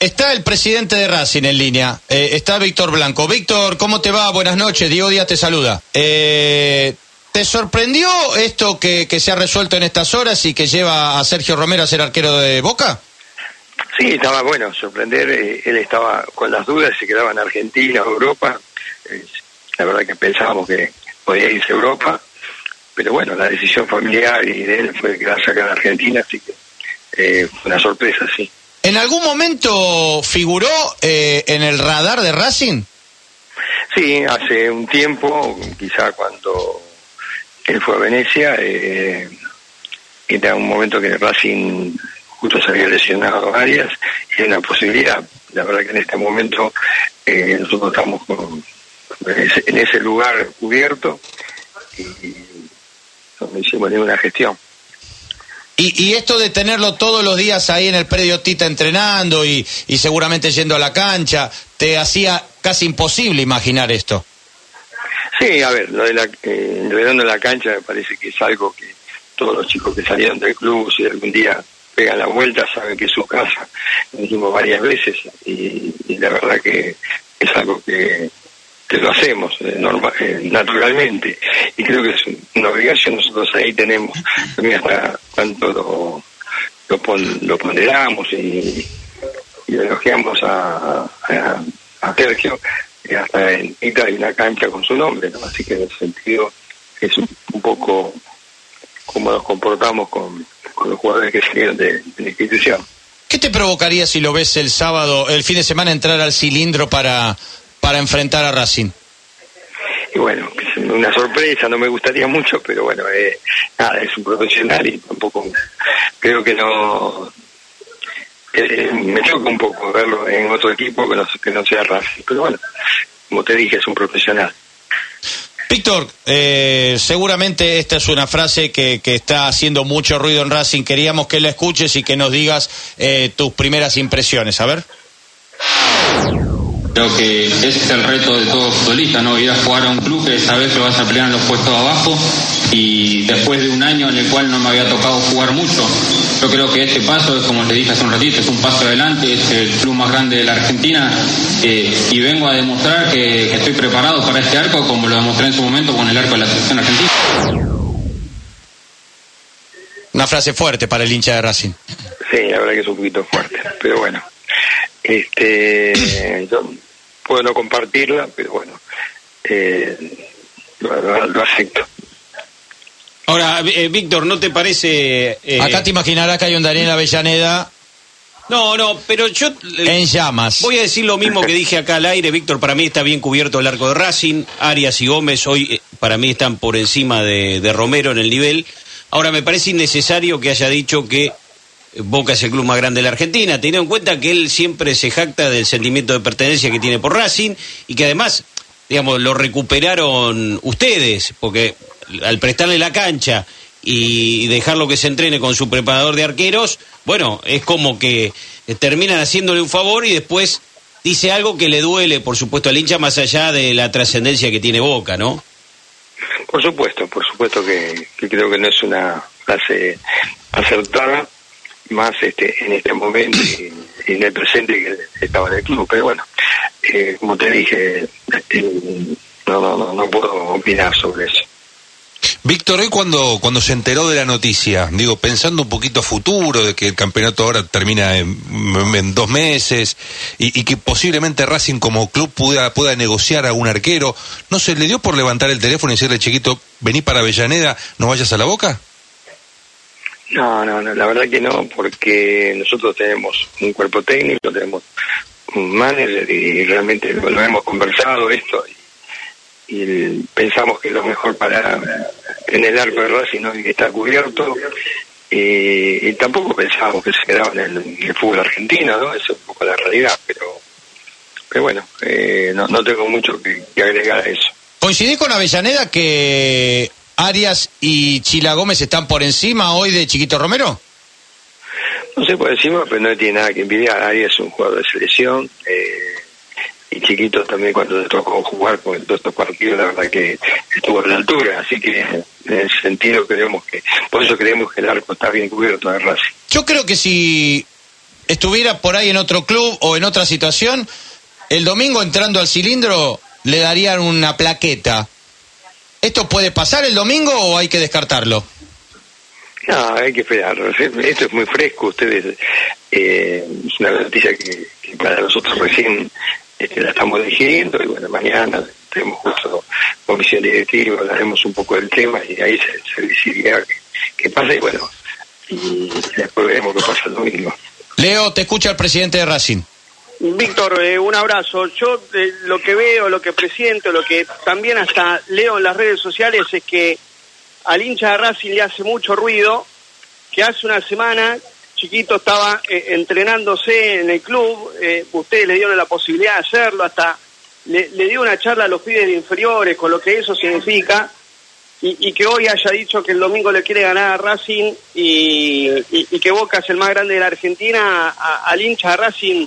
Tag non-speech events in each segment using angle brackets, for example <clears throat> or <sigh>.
Está el presidente de Racing en línea, eh, está Víctor Blanco. Víctor, ¿cómo te va? Buenas noches, Diego Díaz te saluda. Eh, ¿Te sorprendió esto que, se ha resuelto en estas horas y que lleva a Sergio Romero a ser arquero de Boca? Sí, estaba bueno sorprender. Eh, él estaba con las dudas si quedaba en Argentina o Europa. la verdad que pensábamos que podía irse a Europa, pero bueno, la decisión familiar y de él fue quedarse acá en Argentina, así que fue una sorpresa, sí. ¿En algún momento figuró eh, en el radar de Racing? Sí, hace un tiempo, quizá cuando él fue a Venecia, eh, era un momento que Racing justo se había lesionado varias y era una posibilidad. La verdad que en este momento eh, nosotros estamos en ese lugar cubierto y no hicimos ninguna gestión. Y, esto de tenerlo todos los días ahí en el predio Tita entrenando y, seguramente yendo a la cancha, te hacía casi imposible imaginar esto. Sí, a ver, lo de la, eh, de la cancha me parece que es algo que todos los chicos que salieron del club, si algún día pegan la vuelta, saben que es su casa. Lo dijimos varias veces y la verdad que es algo que, que lo hacemos eh, eh, naturalmente. Y creo que es una obligación nosotros ahí tenemos también hasta cuánto lo, lo, ponderamos y, elogiamos a, a, Sergio hasta en hay una cancha con su nombre así que en ese sentido es un, poco como nos comportamos con, los jugadores que salieron de, de la institución. ¿Qué te provocaría si lo ves el sábado, el fin de semana, entrar al cilindro para para enfrentar a Racing? Y bueno, una sorpresa, no me gustaría mucho, pero bueno, eh, nada, es un profesional y tampoco creo que no. Eh, me choca un poco verlo en otro equipo que no, que no sea Racing, pero bueno, como te dije, es un profesional. Víctor, eh, seguramente esta es una frase que, que, está haciendo mucho ruido en Racing. Queríamos que la escuches y que nos digas tus primeras impresiones. A ver. Creo que ese es el reto de todo futbolista, ¿no? Ir a jugar a un club que sabes que vas a pelear en los puestos abajo y después de un año en el cual no me había tocado jugar mucho, yo creo que este paso, como le dije hace un ratito, es un paso adelante, es el club más grande de la Argentina eh, y vengo a demostrar que, estoy preparado para este arco como lo demostré en su momento con el arco de la selección argentina. Una frase fuerte para el hincha de Racing. Sí, la verdad que es un poquito fuerte, pero bueno. Este, puedo no compartirla, pero bueno, eh, lo, acepto. Ahora, eh, Víctor, ¿no te parece...? Eh, Acá te imaginarás que hay un Daniel Avellaneda... No, no, pero yo... En llamas. Voy a decir lo mismo que dije acá al aire, Víctor, para mí está bien cubierto el arco de Racing, Arias y Gómez hoy para mí están por encima de, de Romero en el nivel. Ahora, me parece innecesario que haya dicho que Boca es el club más grande de la Argentina, teniendo en cuenta que él siempre se jacta del sentimiento de pertenencia que tiene por Racing y que además, digamos, lo recuperaron ustedes, porque al prestarle la cancha y dejarlo que se entrene con su preparador de arqueros, bueno, es como que terminan haciéndole un favor y después dice algo que le duele, por supuesto, al hincha más allá de la trascendencia que tiene Boca, ¿no? Por supuesto, por supuesto que, que creo que no es una frase acertada más este en este momento y, en el presente que estaba en el club. Pero bueno, eh, como te dije, eh, no, no, no, puedo opinar sobre eso. Víctor, hoy cuando, cuando se enteró de la noticia, digo, pensando un poquito a futuro, de que el campeonato ahora termina en, dos meses y, que posiblemente Racing como club pueda, pueda negociar a un arquero, ¿no se le dio por levantar el teléfono y decirle, chiquito, vení para Avellaneda, no vayas a la boca? No, no, no, la verdad que no, porque nosotros tenemos un cuerpo técnico, tenemos un manager y realmente lo, hemos conversado esto y, pensamos que lo mejor para en el arco de Racing ¿no? está cubierto y, tampoco pensamos que se quedaba en el, fútbol argentino, ¿no? Eso es un poco la realidad, pero pero bueno, eh, no, no tengo mucho que, que agregar a eso. Coincidí con Avellaneda que Arias y Chila Gómez están por encima hoy de Chiquito Romero? No sé por encima, pero no tiene nada que envidiar. Arias es un jugador de selección. Eh, y Chiquito también cuando le tocó jugar con todos estos partidos, la verdad que estuvo a la altura. Así que en ese sentido creemos que, por eso creemos que el arco está bien cubierto de Racing. Yo creo que si estuviera por ahí en otro club o en otra situación, el domingo entrando al cilindro le darían una plaqueta. ¿Esto puede pasar el domingo o hay que descartarlo? No, hay que esperar. Esto es muy fresco. Ustedes, eh, es una noticia que, para nosotros recién este, la estamos digiriendo y bueno, mañana tenemos justo comisión directiva, hablaremos un poco del tema y ahí se, se decidirá qué, pasa y bueno, y después veremos qué pasa el domingo. Leo, te escucha el presidente de Racing. Víctor, eh, un abrazo. Yo eh, lo que veo, lo que presiento, lo que también hasta leo en las redes sociales es que al hincha de Racing le hace mucho ruido, que hace una semana Chiquito estaba eh, entrenándose en el club, eh, ustedes le dieron la posibilidad de hacerlo, hasta le, dio una charla a los pibes de inferiores con lo que eso significa, y, que hoy haya dicho que el domingo le quiere ganar a Racing y, que Boca es el más grande de la Argentina, al hincha de Racing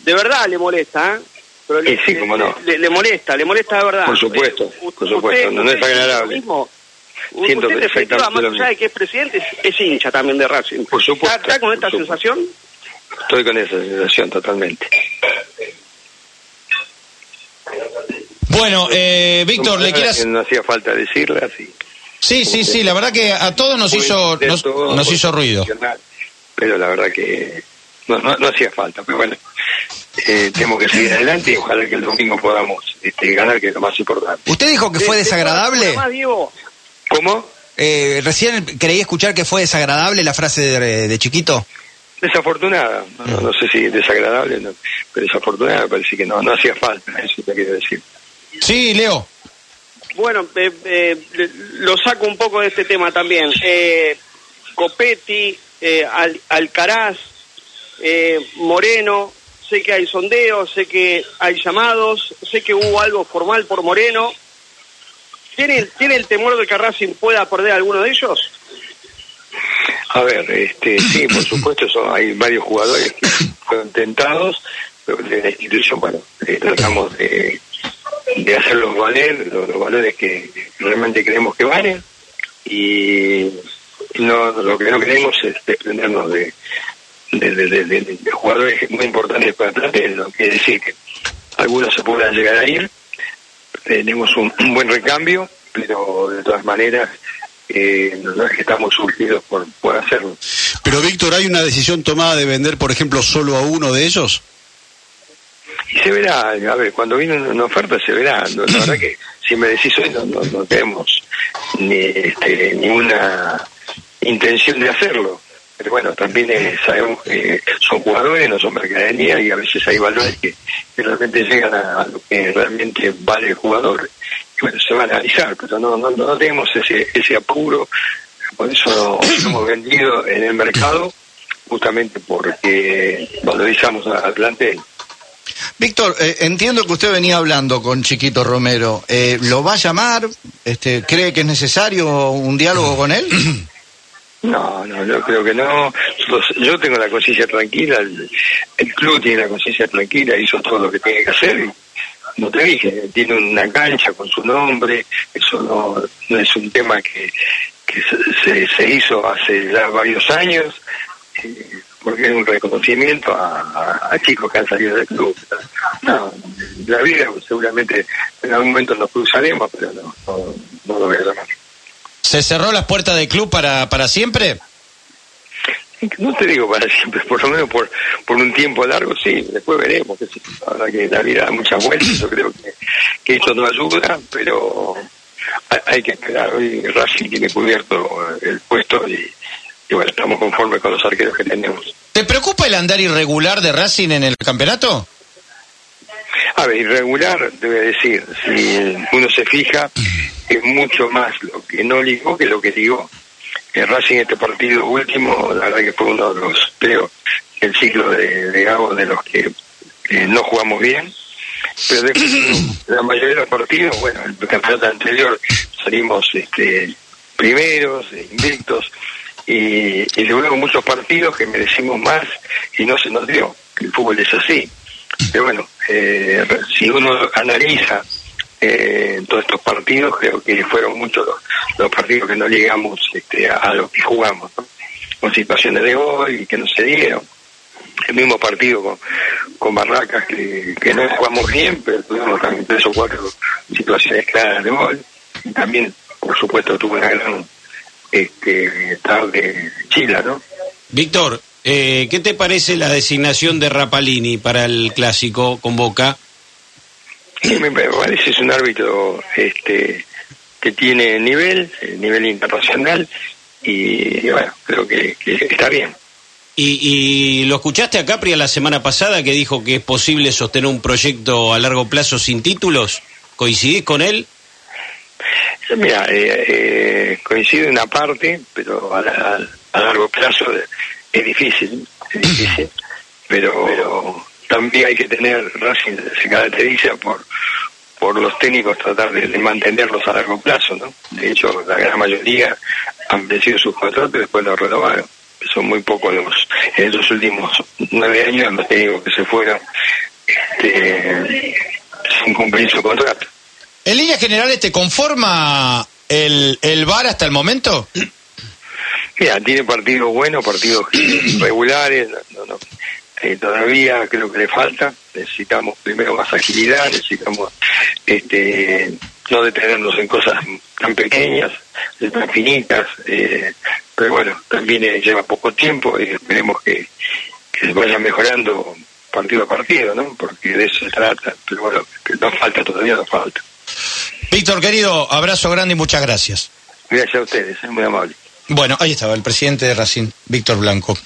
de verdad le molesta, ¿eh? Pero le, sí, cómo no. le, molesta, le molesta de verdad. Por supuesto, por supuesto, no, es agradable. Siento usted efectivamente más allá de que es presidente, es, hincha también de Racing. Por supuesto. ¿Está, con esta sensación? Estoy con esa sensación totalmente. Bueno, eh, Víctor, le quieras... No hacía falta decirle así. Sí, sí, sí, la verdad que a todos nos hizo nos, hizo ruido. Pero la verdad que no, no, hacía falta, pero bueno, eh, tenemos que seguir adelante y ojalá que el domingo podamos este, ganar, que es lo más importante. ¿Usted dijo que fue desagradable? ¿Cómo? Eh, recién creí escuchar que fue desagradable la frase de, Chiquito. Desafortunada, no, sé si desagradable, pero desafortunada, me parece que no, no hacía falta, eso te quiero decir. Sí, Leo. Bueno, eh, eh, lo saco un poco de este tema también. Eh, Copetti, Alcaraz, Moreno, sé que hay sondeos, sé que hay llamados, sé que hubo algo formal por Moreno. ¿Tiene, ¿tiene el temor de que Racing pueda perder alguno de ellos? A ver, este, sí, por supuesto, hay varios jugadores que fueron tentados, pero de la institución, bueno, tratamos de de hacerlos valer, los, valores que realmente creemos que valen, y no, lo que no queremos es desprendernos de, de, jugadores muy importantes para atrás, lo que decir que algunos se puedan llegar a ir, tenemos un, buen recambio, pero de todas maneras eh, no es que estamos surgidos por, por hacerlo. Pero Víctor, ¿hay una decisión tomada de vender, por ejemplo, solo a uno de ellos? Y se verá, a ver, cuando viene una oferta se verá. la <clears throat> verdad que si me decís hoy no, no, tenemos ni este, ninguna intención de hacerlo. Pero bueno, también eh, sabemos que son jugadores, no son mercadería y a veces hay valores que, realmente llegan a, lo que realmente vale el jugador. Y bueno, se va a analizar, pero no, no, no tenemos ese, ese apuro. Por eso lo <clears throat> hemos vendido en el mercado, justamente porque valorizamos al plantel. Víctor, eh, entiendo que usted venía hablando con Chiquito Romero. Eh, ¿Lo va a llamar? Este, ¿Cree que es necesario un diálogo con él? <clears throat> No, no, yo creo que no. Yo tengo la conciencia tranquila, el, club tiene la conciencia tranquila, hizo todo lo que tiene que hacer. No te dije, tiene una cancha con su nombre, eso no, no es un tema que, se, hizo hace ya varios años. Eh, porque es un reconocimiento a, chicos que han salido del club. No, la vida seguramente en algún momento nos cruzaremos, pero no, no, lo voy a. ¿Se cerró las puertas del club para, para siempre? No te digo para siempre, por lo menos por, por un tiempo largo, sí, después veremos. Que Ahora que la vida da muchas vueltas, yo creo que, que esto no ayuda, pero hay, que esperar. Hoy Racing tiene cubierto el puesto y, y bueno, estamos conformes con los arqueros que tenemos. ¿Te preocupa el andar irregular de Racing en el campeonato? A ver, irregular, debe decir, si uno se fija, es mucho más lo que no ligó que lo que ligó. El Racing este partido último, la verdad que fue uno de los, creo, el ciclo de, de de los que no jugamos bien. Pero <clears throat> la mayoría de los partidos, bueno, el campeonato anterior salimos este, primeros, invictos, y, y luego muchos partidos que merecimos más y no se nos dio. El fútbol es así. Pero bueno, eh, si uno analiza eh, todos estos partidos, creo que fueron muchos los, partidos que no llegamos este, a, lo que jugamos, con situaciones de gol y que no se dieron. el mismo partido con, con Barracas, que, que no jugamos bien, pero tuvimos también tres o cuatro situaciones claras de gol. Y también, por supuesto, tuvo una gran este, tarde Chila, ¿no? Víctor, eh, ¿qué te parece la designación de Rapalini para el clásico con Boca? me parece es un árbitro este, que tiene nivel, nivel internacional, y bueno, creo que, está bien. ¿Y, lo escuchaste a Capri la semana pasada que dijo que es posible sostener un proyecto a largo plazo sin títulos? ¿Coincidís con él? Mira, eh, eh, coincido en una parte, pero a, largo plazo es difícil, es difícil, pero también hay que tener, Racing se caracteriza por, por los técnicos tratar de, mantenerlos a largo plazo, ¿no? De hecho, la gran mayoría han vencido sus contratos y después los renovaron. Son muy pocos los, en estos últimos nueve años los técnicos que se fueron este, sin cumplir su contrato. ¿En líneas generales te conforma el, el VAR hasta el momento? Mira, tiene partidos buenos, partidos <clears throat> regulares, no, no, eh, todavía creo que le falta. Necesitamos primero más agilidad, necesitamos este, no detenernos en cosas tan pequeñas, tan finitas. Eh, pero bueno, también eh, lleva poco tiempo y esperemos que, que vaya mejorando partido a partido, ¿no? Porque de eso se trata. Pero bueno, que nos falta todavía, nos falta. Víctor, querido, abrazo grande y muchas gracias. Gracias a ustedes, es muy amable. Bueno, ahí estaba el presidente de Racing, Víctor Blanco.